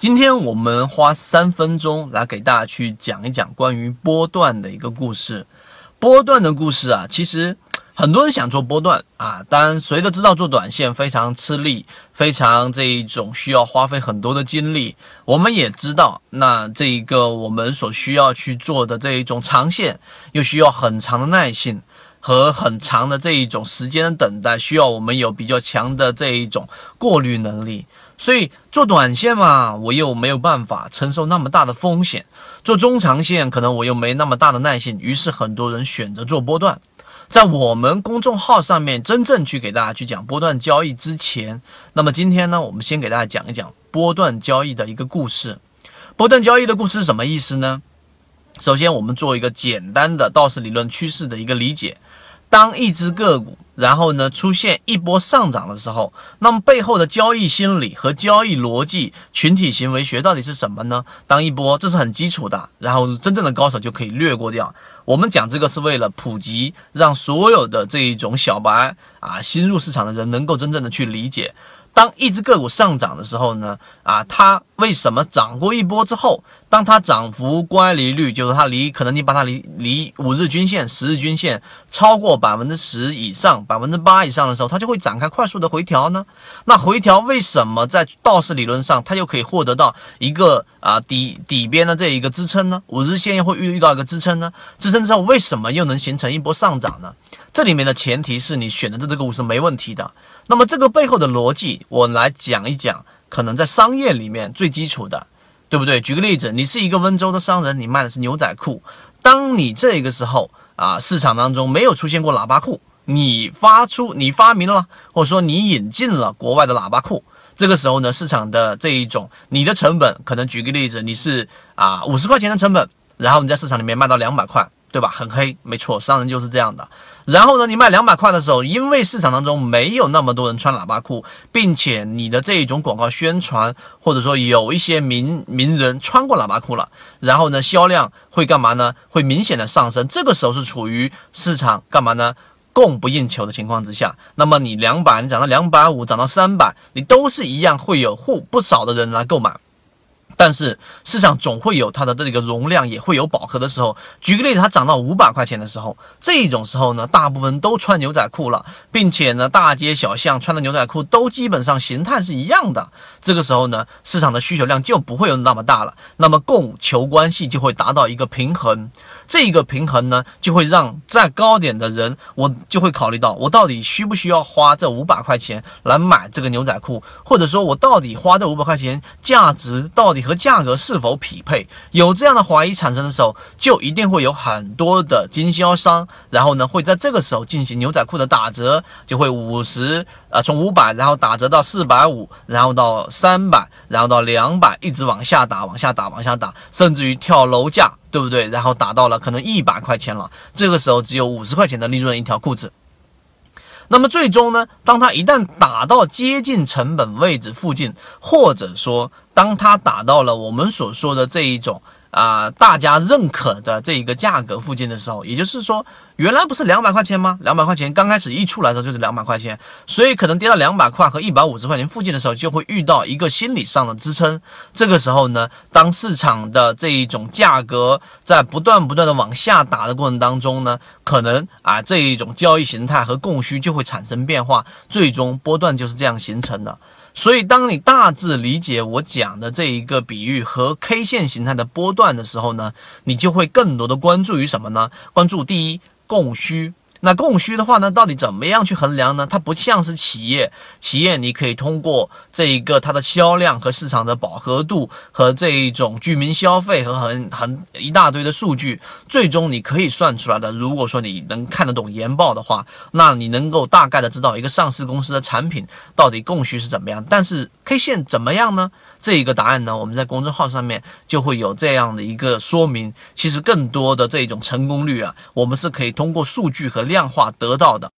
今天我们花三分钟来给大家去讲一讲关于波段的一个故事。波段的故事啊，其实很多人想做波段啊，当然谁都知道做短线非常吃力，非常这一种需要花费很多的精力。我们也知道，那这一个我们所需要去做的这一种长线，又需要很长的耐性。和很长的这一种时间的等待，需要我们有比较强的这一种过滤能力。所以做短线嘛，我又没有办法承受那么大的风险；做中长线，可能我又没那么大的耐性。于是很多人选择做波段。在我们公众号上面真正去给大家去讲波段交易之前，那么今天呢，我们先给大家讲一讲波段交易的一个故事。波段交易的故事是什么意思呢？首先，我们做一个简单的道氏理论趋势的一个理解。当一只个股，然后呢出现一波上涨的时候，那么背后的交易心理和交易逻辑、群体行为学到底是什么呢？当一波，这是很基础的，然后真正的高手就可以略过掉。我们讲这个是为了普及，让所有的这一种小白啊，新入市场的人能够真正的去理解。当一只个股上涨的时候呢，啊，它为什么涨过一波之后，当它涨幅乖离率，就是它离可能你把它离离五日均线、十日均线超过百分之十以上、百分之八以上的时候，它就会展开快速的回调呢？那回调为什么在道氏理论上它就可以获得到一个啊底底边的这一个支撑呢？五日线又会遇遇到一个支撑呢？支撑之后为什么又能形成一波上涨呢？这里面的前提是你选的这个股是没问题的。那么这个背后的逻辑，我来讲一讲，可能在商业里面最基础的，对不对？举个例子，你是一个温州的商人，你卖的是牛仔裤。当你这个时候啊，市场当中没有出现过喇叭裤，你发出你发明了，或者说你引进了国外的喇叭裤，这个时候呢，市场的这一种你的成本，可能举个例子，你是啊五十块钱的成本，然后你在市场里面卖到两百块，对吧？很黑，没错，商人就是这样的。然后呢，你卖两百块的时候，因为市场当中没有那么多人穿喇叭裤，并且你的这一种广告宣传，或者说有一些名名人穿过喇叭裤了，然后呢，销量会干嘛呢？会明显的上升。这个时候是处于市场干嘛呢？供不应求的情况之下，那么你两百，你涨到两百五，涨到三百，你都是一样会有户不少的人来购买。但是市场总会有它的这个容量，也会有饱和的时候。举个例子，它涨到五百块钱的时候，这种时候呢，大部分都穿牛仔裤了，并且呢，大街小巷穿的牛仔裤都基本上形态是一样的。这个时候呢，市场的需求量就不会有那么大了，那么供求关系就会达到一个平衡。这个平衡呢，就会让再高点的人，我就会考虑到，我到底需不需要花这五百块钱来买这个牛仔裤，或者说我到底花这五百块钱价值到底和和价格是否匹配？有这样的怀疑产生的时候，就一定会有很多的经销商，然后呢会在这个时候进行牛仔裤的打折，就会五十啊，从五百然后打折到四百五，然后到三百，然后到两百，一直往下打，往下打，往下打，甚至于跳楼价，对不对？然后打到了可能一百块钱了，这个时候只有五十块钱的利润一条裤子。那么最终呢，当它一旦打到接近成本位置附近，或者说当它打到了我们所说的这一种。啊，大家认可的这一个价格附近的时候，也就是说，原来不是两百块钱吗？两百块钱刚开始一出来的时候就是两百块钱，所以可能跌到两百块和一百五十块钱附近的时候，就会遇到一个心理上的支撑。这个时候呢，当市场的这一种价格在不断不断的往下打的过程当中呢，可能啊这一种交易形态和供需就会产生变化，最终波段就是这样形成的。所以，当你大致理解我讲的这一个比喻和 K 线形态的波段的时候呢，你就会更多的关注于什么呢？关注第一供需。那供需的话呢，到底怎么样去衡量呢？它不像是企业，企业你可以通过这一个它的销量和市场的饱和度和这一种居民消费和很很一大堆的数据，最终你可以算出来的。如果说你能看得懂研报的话，那你能够大概的知道一个上市公司的产品到底供需是怎么样。但是 K 线怎么样呢？这一个答案呢，我们在公众号上面就会有这样的一个说明。其实更多的这种成功率啊，我们是可以通过数据和量化得到的。